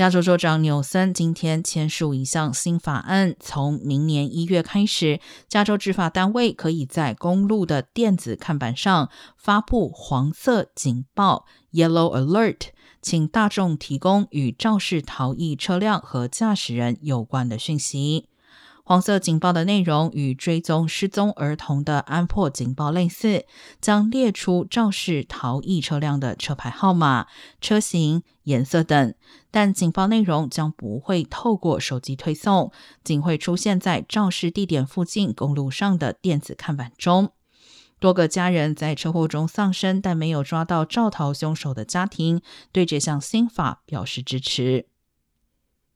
加州州长纽森今天签署一项新法案，从明年一月开始，加州执法单位可以在公路的电子看板上发布黄色警报 （Yellow Alert），请大众提供与肇事逃逸车辆和驾驶人有关的讯息。黄色警报的内容与追踪失踪儿童的安珀警报类似，将列出肇事逃逸车辆的车牌号码、车型、颜色等，但警报内容将不会透过手机推送，仅会出现在肇事地点附近公路上的电子看板中。多个家人在车祸中丧生，但没有抓到肇逃凶手的家庭对这项新法表示支持。